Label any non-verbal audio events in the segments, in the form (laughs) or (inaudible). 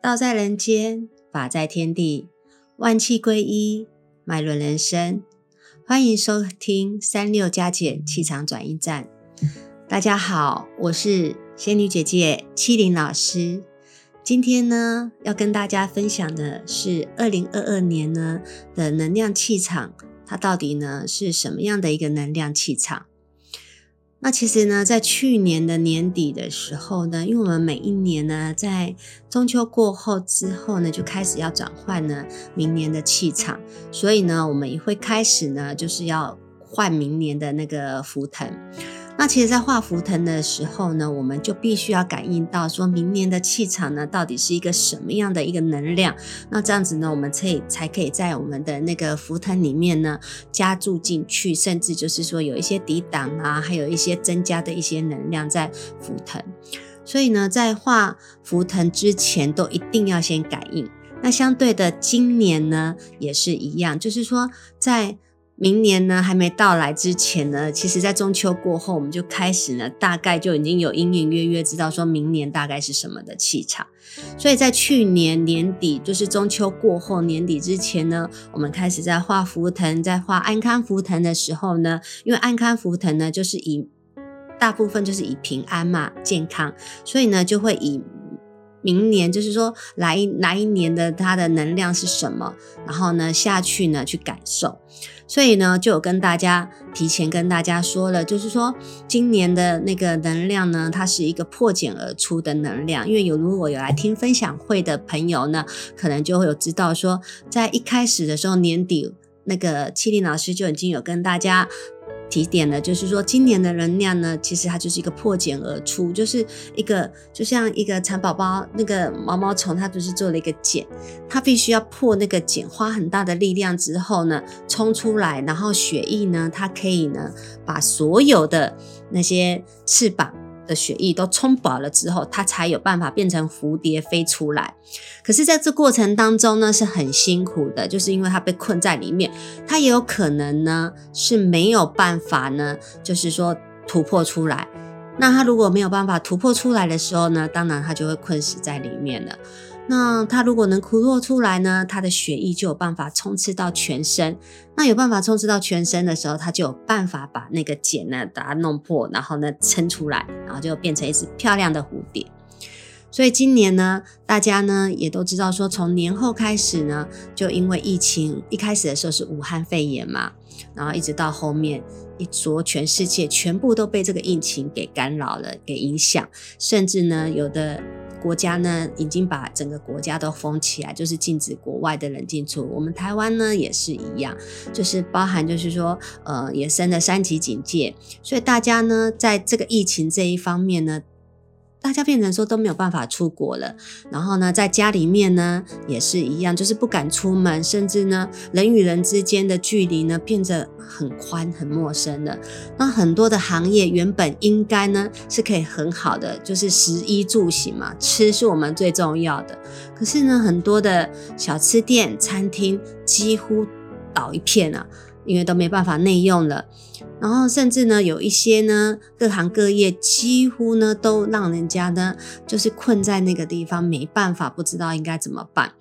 道在人间，法在天地，万气归一，脉轮人生。欢迎收听三六加减气场转运站。大家好，我是仙女姐姐七零老师。今天呢，要跟大家分享的是二零二二年呢的能量气场，它到底呢是什么样的一个能量气场？那其实呢，在去年的年底的时候呢，因为我们每一年呢，在中秋过后之后呢，就开始要转换呢明年的气场，所以呢，我们也会开始呢，就是要换明年的那个福腾。那其实，在画符腾的时候呢，我们就必须要感应到，说明年的气场呢，到底是一个什么样的一个能量？那这样子呢，我们可以才可以在我们的那个符腾里面呢，加注进去，甚至就是说有一些抵挡啊，还有一些增加的一些能量在符腾。所以呢，在画符腾之前，都一定要先感应。那相对的，今年呢，也是一样，就是说在。明年呢还没到来之前呢，其实，在中秋过后，我们就开始呢，大概就已经有隐隐约约知道说明年大概是什么的气场。所以在去年年底，就是中秋过后年底之前呢，我们开始在画福腾，在画安康福腾的时候呢，因为安康福腾呢，就是以大部分就是以平安嘛、健康，所以呢，就会以。明年就是说，来来一年的它的能量是什么？然后呢下去呢去感受，所以呢就有跟大家提前跟大家说了，就是说今年的那个能量呢，它是一个破茧而出的能量。因为有如果有来听分享会的朋友呢，可能就会有知道说，在一开始的时候年底，那个七林老师就已经有跟大家。提点呢，就是说今年的能量呢，其实它就是一个破茧而出，就是一个就像一个蚕宝宝那个毛毛虫，它不是做了一个茧，它必须要破那个茧，花很大的力量之后呢，冲出来，然后血液呢，它可以呢，把所有的那些翅膀。的血液都充饱了之后，它才有办法变成蝴蝶飞出来。可是，在这过程当中呢，是很辛苦的，就是因为它被困在里面，它也有可能呢是没有办法呢，就是说突破出来。那它如果没有办法突破出来的时候呢，当然它就会困死在里面了。那它如果能突破出来呢，它的血液就有办法冲刺到全身。那有办法冲刺到全身的时候，它就有办法把那个茧呢把它弄破，然后呢撑出来，然后就变成一只漂亮的蝴蝶。所以今年呢，大家呢也都知道说，从年后开始呢，就因为疫情一开始的时候是武汉肺炎嘛，然后一直到后面一说全世界全部都被这个疫情给干扰了，给影响，甚至呢有的。国家呢，已经把整个国家都封起来，就是禁止国外的人进出。我们台湾呢也是一样，就是包含就是说，呃，也升了三级警戒，所以大家呢，在这个疫情这一方面呢。大家变成说都没有办法出国了，然后呢，在家里面呢也是一样，就是不敢出门，甚至呢人与人之间的距离呢变得很宽、很陌生了。那很多的行业原本应该呢是可以很好的，就是食衣住行嘛，吃是我们最重要的。可是呢，很多的小吃店、餐厅几乎倒一片啊。因为都没办法内用了，然后甚至呢，有一些呢，各行各业几乎呢，都让人家呢，就是困在那个地方，没办法，不知道应该怎么办。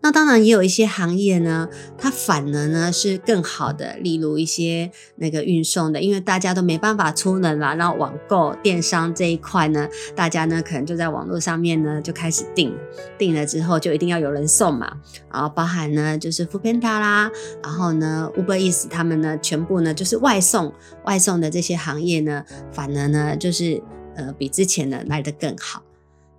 那当然也有一些行业呢，它反而呢是更好的，例如一些那个运送的，因为大家都没办法出门嘛，然后网购电商这一块呢，大家呢可能就在网络上面呢就开始订，订了之后就一定要有人送嘛，然后包含呢就是 Foodpanda 啦，然后呢 Uber Eats 他们呢全部呢就是外送，外送的这些行业呢，反而呢就是呃比之前呢来的更好，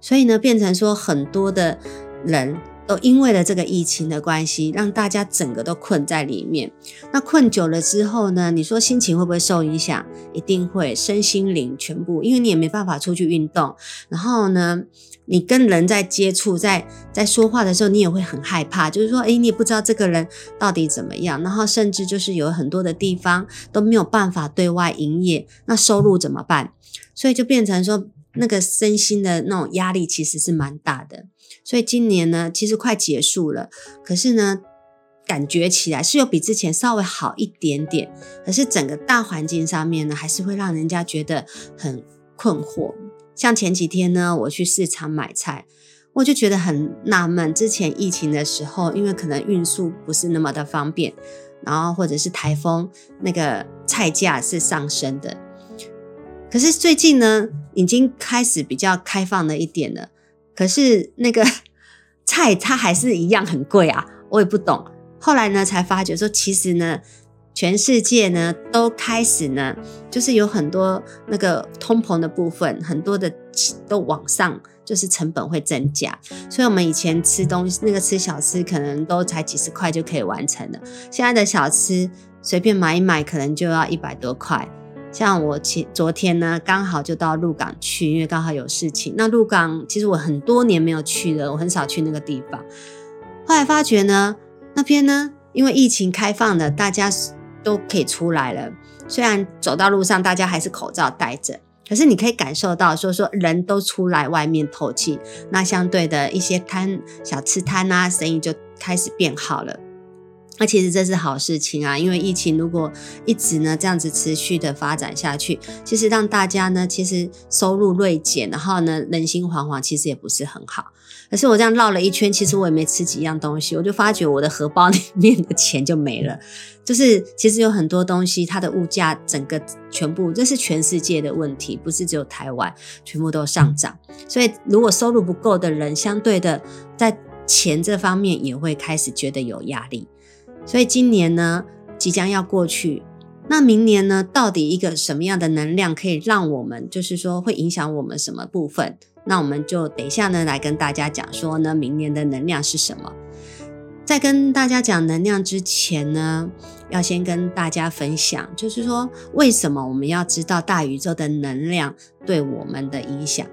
所以呢变成说很多的人。都因为了这个疫情的关系，让大家整个都困在里面。那困久了之后呢？你说心情会不会受影响？一定会，身心灵全部，因为你也没办法出去运动。然后呢，你跟人在接触，在在说话的时候，你也会很害怕，就是说，诶，你也不知道这个人到底怎么样。然后甚至就是有很多的地方都没有办法对外营业，那收入怎么办？所以就变成说。那个身心的那种压力其实是蛮大的，所以今年呢，其实快结束了，可是呢，感觉起来是有比之前稍微好一点点，可是整个大环境上面呢，还是会让人家觉得很困惑。像前几天呢，我去市场买菜，我就觉得很纳闷。之前疫情的时候，因为可能运输不是那么的方便，然后或者是台风，那个菜价是上升的。可是最近呢，已经开始比较开放了一点了。可是那个 (laughs) 菜它还是一样很贵啊，我也不懂。后来呢，才发觉说，其实呢，全世界呢都开始呢，就是有很多那个通膨的部分，很多的都往上，就是成本会增加。所以，我们以前吃东西，那个吃小吃，可能都才几十块就可以完成了。现在的小吃随便买一买，可能就要一百多块。像我前昨天呢，刚好就到鹿港去，因为刚好有事情。那鹿港其实我很多年没有去了，我很少去那个地方。后来发觉呢，那边呢，因为疫情开放了，大家都可以出来了。虽然走到路上，大家还是口罩戴着，可是你可以感受到，说说人都出来外面透气。那相对的一些摊小吃摊啊，生意就开始变好了。那其实这是好事情啊，因为疫情如果一直呢这样子持续的发展下去，其实让大家呢其实收入锐减，然后呢人心惶惶，其实也不是很好。可是我这样绕了一圈，其实我也没吃几样东西，我就发觉我的荷包里面的钱就没了。就是其实有很多东西，它的物价整个全部，这是全世界的问题，不是只有台湾，全部都上涨。所以如果收入不够的人，相对的在钱这方面也会开始觉得有压力。所以今年呢，即将要过去，那明年呢，到底一个什么样的能量可以让我们，就是说会影响我们什么部分？那我们就等一下呢，来跟大家讲说呢，明年的能量是什么。在跟大家讲能量之前呢，要先跟大家分享，就是说为什么我们要知道大宇宙的能量对我们的影响。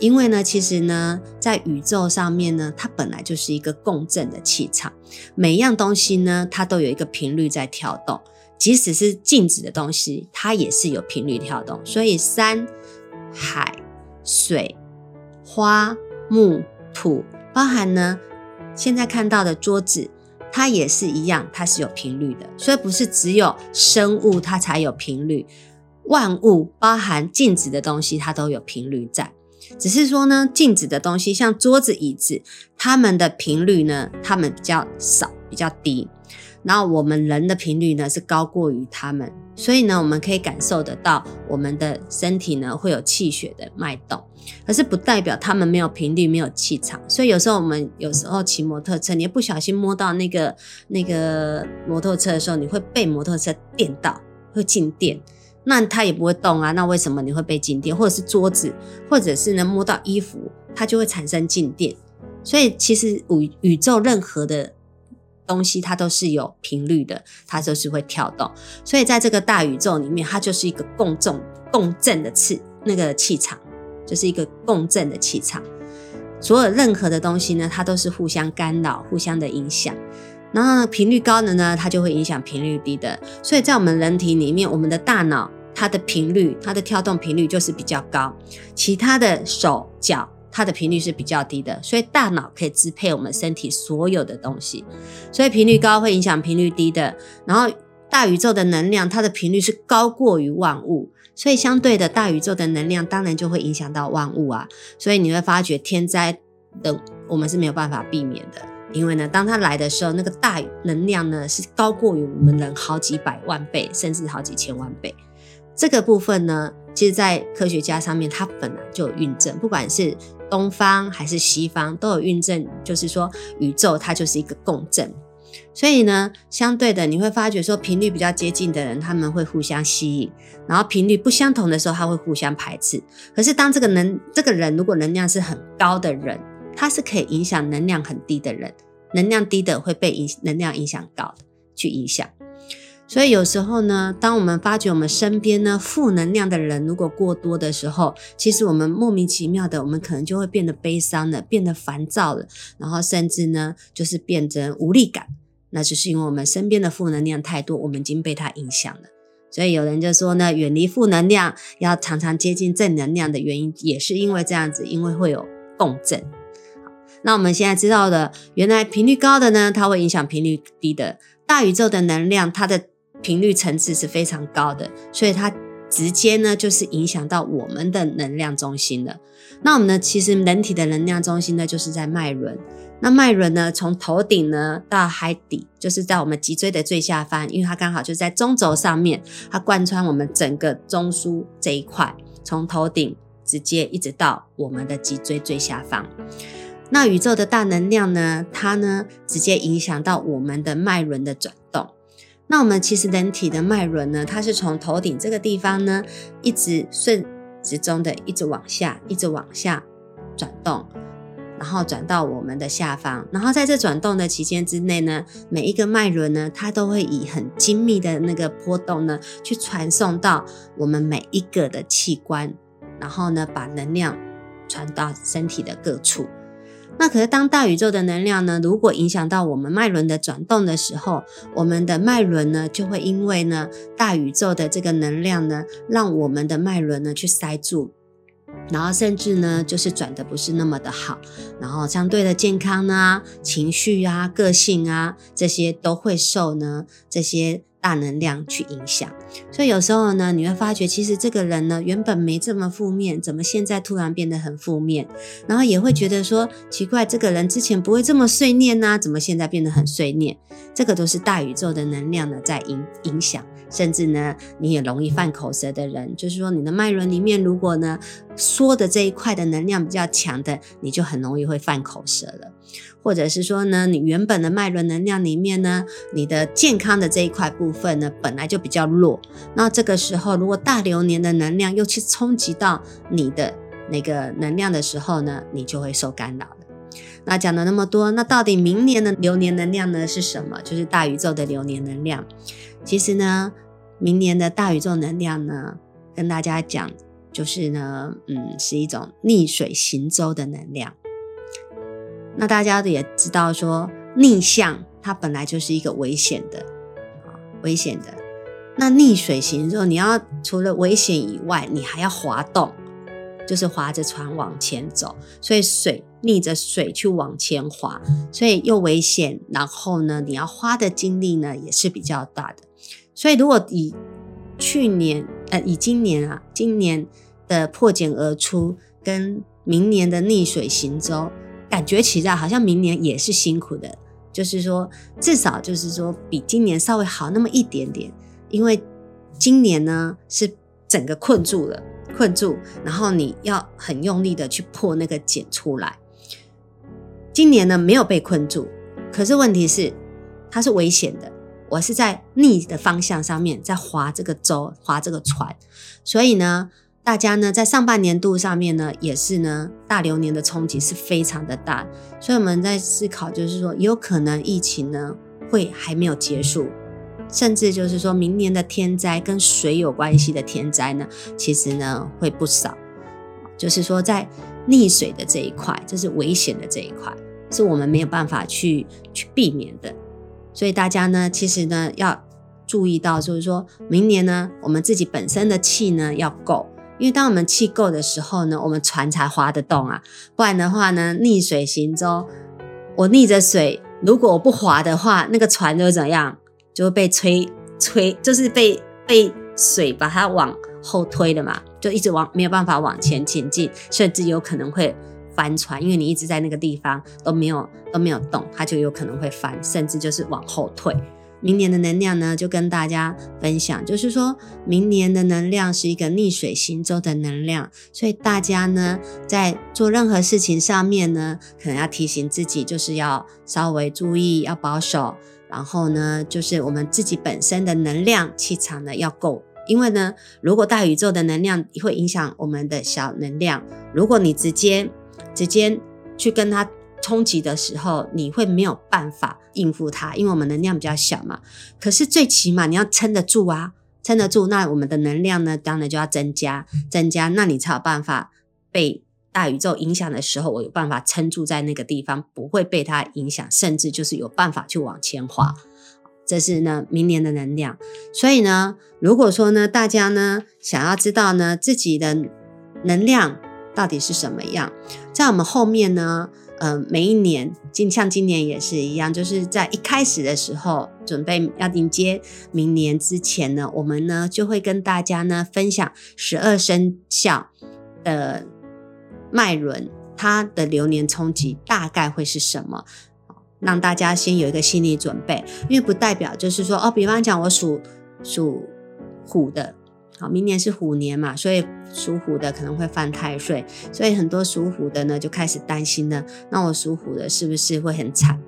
因为呢，其实呢，在宇宙上面呢，它本来就是一个共振的气场，每一样东西呢，它都有一个频率在跳动，即使是静止的东西，它也是有频率跳动。所以山、海、水、花、木、土，包含呢，现在看到的桌子，它也是一样，它是有频率的。所以不是只有生物它才有频率，万物包含静止的东西，它都有频率在。只是说呢，静止的东西像桌子、椅子，它们的频率呢，它们比较少、比较低。然后我们人的频率呢是高过于它们，所以呢，我们可以感受得到我们的身体呢会有气血的脉动。可是不代表它们没有频率、没有气场。所以有时候我们有时候骑摩托车，你不小心摸到那个那个摩托车的时候，你会被摩托车电到，会静电。那它也不会动啊，那为什么你会被静电？或者是桌子，或者是呢摸到衣服，它就会产生静电。所以其实宇宇宙任何的东西，它都是有频率的，它就是会跳动。所以在这个大宇宙里面，它就是一个共振共振的气那个气场，就是一个共振的气场。所有任何的东西呢，它都是互相干扰、互相的影响。然后频率高的呢，它就会影响频率低的。所以在我们人体里面，我们的大脑它的频率、它的跳动频率就是比较高，其他的手脚它的频率是比较低的。所以大脑可以支配我们身体所有的东西。所以频率高会影响频率低的。然后大宇宙的能量，它的频率是高过于万物，所以相对的大宇宙的能量当然就会影响到万物啊。所以你会发觉天灾的我们是没有办法避免的。因为呢，当它来的时候，那个大能量呢是高过于我们人好几百万倍，甚至好几千万倍。这个部分呢，其实，在科学家上面，它本来就有印证，不管是东方还是西方，都有印证，就是说宇宙它就是一个共振。所以呢，相对的，你会发觉说，频率比较接近的人，他们会互相吸引；然后频率不相同的时候，他会互相排斥。可是当这个能这个人如果能量是很高的人，他是可以影响能量很低的人，能量低的会被影能量影响高的去影响。所以有时候呢，当我们发觉我们身边呢负能量的人如果过多的时候，其实我们莫名其妙的，我们可能就会变得悲伤了，变得烦躁了，然后甚至呢就是变成无力感。那就是因为我们身边的负能量太多，我们已经被它影响了。所以有人就说呢，远离负能量，要常常接近正能量的原因，也是因为这样子，因为会有共振。那我们现在知道的，原来频率高的呢，它会影响频率低的。大宇宙的能量，它的频率层次是非常高的，所以它直接呢就是影响到我们的能量中心了。那我们呢，其实人体的能量中心呢，就是在脉轮。那脉轮呢，从头顶呢到海底，就是在我们脊椎的最下方，因为它刚好就在中轴上面，它贯穿我们整个中枢这一块，从头顶直接一直到我们的脊椎最下方。那宇宙的大能量呢，它呢直接影响到我们的脉轮的转动。那我们其实人体的脉轮呢，它是从头顶这个地方呢，一直顺时钟的一直往下，一直往下转动。然后转到我们的下方，然后在这转动的期间之内呢，每一个脉轮呢，它都会以很精密的那个波动呢，去传送到我们每一个的器官，然后呢，把能量传到身体的各处。那可是当大宇宙的能量呢，如果影响到我们脉轮的转动的时候，我们的脉轮呢，就会因为呢大宇宙的这个能量呢，让我们的脉轮呢去塞住。然后甚至呢，就是转的不是那么的好，然后相对的健康啊、情绪啊、个性啊，这些都会受呢这些大能量去影响。所以有时候呢，你会发觉，其实这个人呢原本没这么负面，怎么现在突然变得很负面？然后也会觉得说奇怪，这个人之前不会这么碎念呐，怎么现在变得很碎念？这个都是大宇宙的能量呢在影影响。甚至呢，你也容易犯口舌的人，就是说你的脉轮里面，如果呢说的这一块的能量比较强的，你就很容易会犯口舌了。或者是说呢，你原本的脉轮能量里面呢，你的健康的这一块部分呢，本来就比较弱。那这个时候，如果大流年的能量又去冲击到你的那个能量的时候呢，你就会受干扰了。那讲了那么多，那到底明年的流年能量呢是什么？就是大宇宙的流年能量。其实呢。明年的大宇宙能量呢，跟大家讲，就是呢，嗯，是一种逆水行舟的能量。那大家也知道，说逆向它本来就是一个危险的啊，危险的。那逆水行舟，你要除了危险以外，你还要滑动，就是划着船往前走。所以水逆着水去往前滑，所以又危险。然后呢，你要花的精力呢，也是比较大的。所以，如果以去年呃，以今年啊，今年的破茧而出，跟明年的逆水行舟，感觉起来好像明年也是辛苦的。就是说，至少就是说，比今年稍微好那么一点点。因为今年呢是整个困住了，困住，然后你要很用力的去破那个茧出来。今年呢没有被困住，可是问题是它是危险的。我是在逆的方向上面在划这个舟，划这个船，所以呢，大家呢在上半年度上面呢，也是呢大流年的冲击是非常的大，所以我们在思考，就是说有可能疫情呢会还没有结束，甚至就是说明年的天灾跟水有关系的天灾呢，其实呢会不少，就是说在溺水的这一块，这是危险的这一块，是我们没有办法去去避免的。所以大家呢，其实呢要注意到，就是说明年呢，我们自己本身的气呢要够，因为当我们气够的时候呢，我们船才划得动啊。不然的话呢，逆水行舟，我逆着水，如果我不划的话，那个船就会怎样？就会被吹吹，就是被被水把它往后推了嘛，就一直往没有办法往前前进，甚至有可能会。翻船，因为你一直在那个地方都没有都没有动，它就有可能会翻，甚至就是往后退。明年的能量呢，就跟大家分享，就是说明年的能量是一个逆水行舟的能量，所以大家呢在做任何事情上面呢，可能要提醒自己，就是要稍微注意，要保守。然后呢，就是我们自己本身的能量气场呢要够，因为呢，如果大宇宙的能量会影响我们的小能量，如果你直接直接去跟他冲击的时候，你会没有办法应付他，因为我们能量比较小嘛。可是最起码你要撑得住啊，撑得住，那我们的能量呢，当然就要增加，增加，那你才有办法被大宇宙影响的时候，我有办法撑住在那个地方，不会被它影响，甚至就是有办法去往前滑。这是呢明年的能量。所以呢，如果说呢，大家呢想要知道呢自己的能量。到底是什么样？在我们后面呢，呃，每一年，今像今年也是一样，就是在一开始的时候，准备要迎接明年之前呢，我们呢就会跟大家呢分享十二生肖的脉轮，它的流年冲击大概会是什么，让大家先有一个心理准备，因为不代表就是说哦，比方讲我属属虎的。明年是虎年嘛，所以属虎的可能会犯太岁，所以很多属虎的呢就开始担心了。那我属虎的是不是会很惨？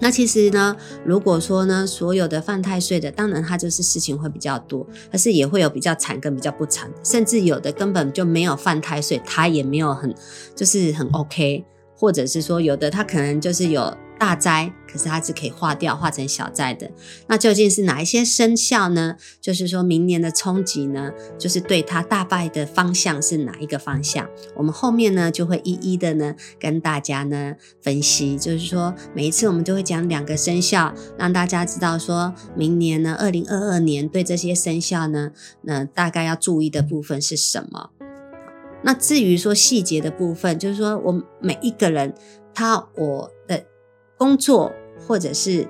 那其实呢，如果说呢，所有的犯太岁的，当然他就是事情会比较多，但是也会有比较惨跟比较不惨，甚至有的根本就没有犯太岁，他也没有很就是很 OK，或者是说有的他可能就是有。大灾，可是它是可以化掉，化成小灾的。那究竟是哪一些生肖呢？就是说明年的冲击呢，就是对它大败的方向是哪一个方向？我们后面呢就会一一的呢跟大家呢分析。就是说每一次我们就会讲两个生肖，让大家知道说明年呢，二零二二年对这些生肖呢，那大概要注意的部分是什么？那至于说细节的部分，就是说我每一个人他我的。工作或者是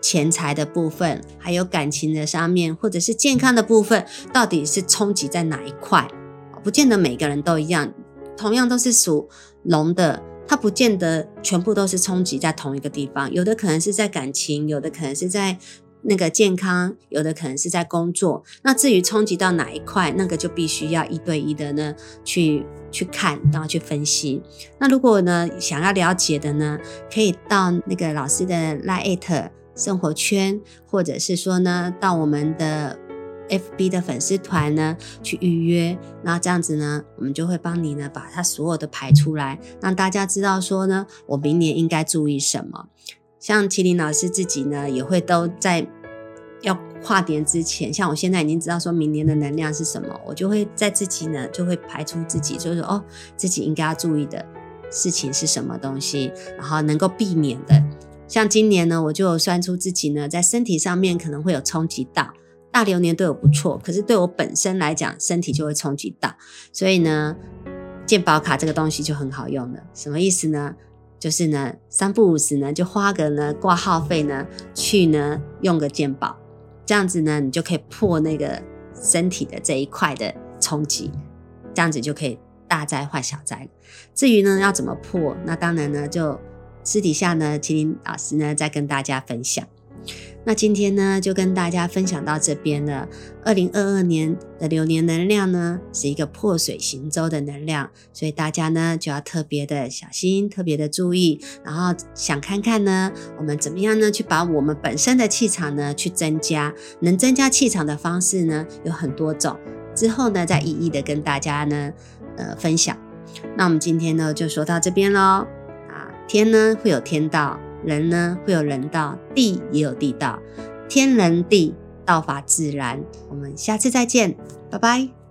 钱财的部分，还有感情的上面，或者是健康的部分，到底是冲击在哪一块？不见得每个人都一样。同样都是属龙的，它不见得全部都是冲击在同一个地方。有的可能是在感情，有的可能是在那个健康，有的可能是在工作。那至于冲击到哪一块，那个就必须要一对一的呢去。去看，然后去分析。那如果呢，想要了解的呢，可以到那个老师的 Lite 生活圈，或者是说呢，到我们的 FB 的粉丝团呢去预约。那这样子呢，我们就会帮你呢把它所有的排出来，让大家知道说呢，我明年应该注意什么。像麒麟老师自己呢，也会都在。要跨年之前，像我现在已经知道说明年的能量是什么，我就会在自己呢就会排除自己，就是说哦，自己应该要注意的事情是什么东西，然后能够避免的。像今年呢，我就算出自己呢在身体上面可能会有冲击到，大流年对我不错，可是对我本身来讲，身体就会冲击到，所以呢，健保卡这个东西就很好用了。什么意思呢？就是呢三不五时呢就花个呢挂号费呢去呢用个健保。这样子呢，你就可以破那个身体的这一块的冲击，这样子就可以大灾化小灾。至于呢要怎么破，那当然呢就私底下呢，麒麟老师呢再跟大家分享。那今天呢，就跟大家分享到这边了。二零二二年的流年能量呢，是一个破水行舟的能量，所以大家呢就要特别的小心，特别的注意。然后想看看呢，我们怎么样呢，去把我们本身的气场呢去增加。能增加气场的方式呢有很多种，之后呢再一一的跟大家呢呃分享。那我们今天呢就说到这边喽。啊，天呢会有天道。人呢会有人道，地也有地道，天人地道法自然。我们下次再见，拜拜。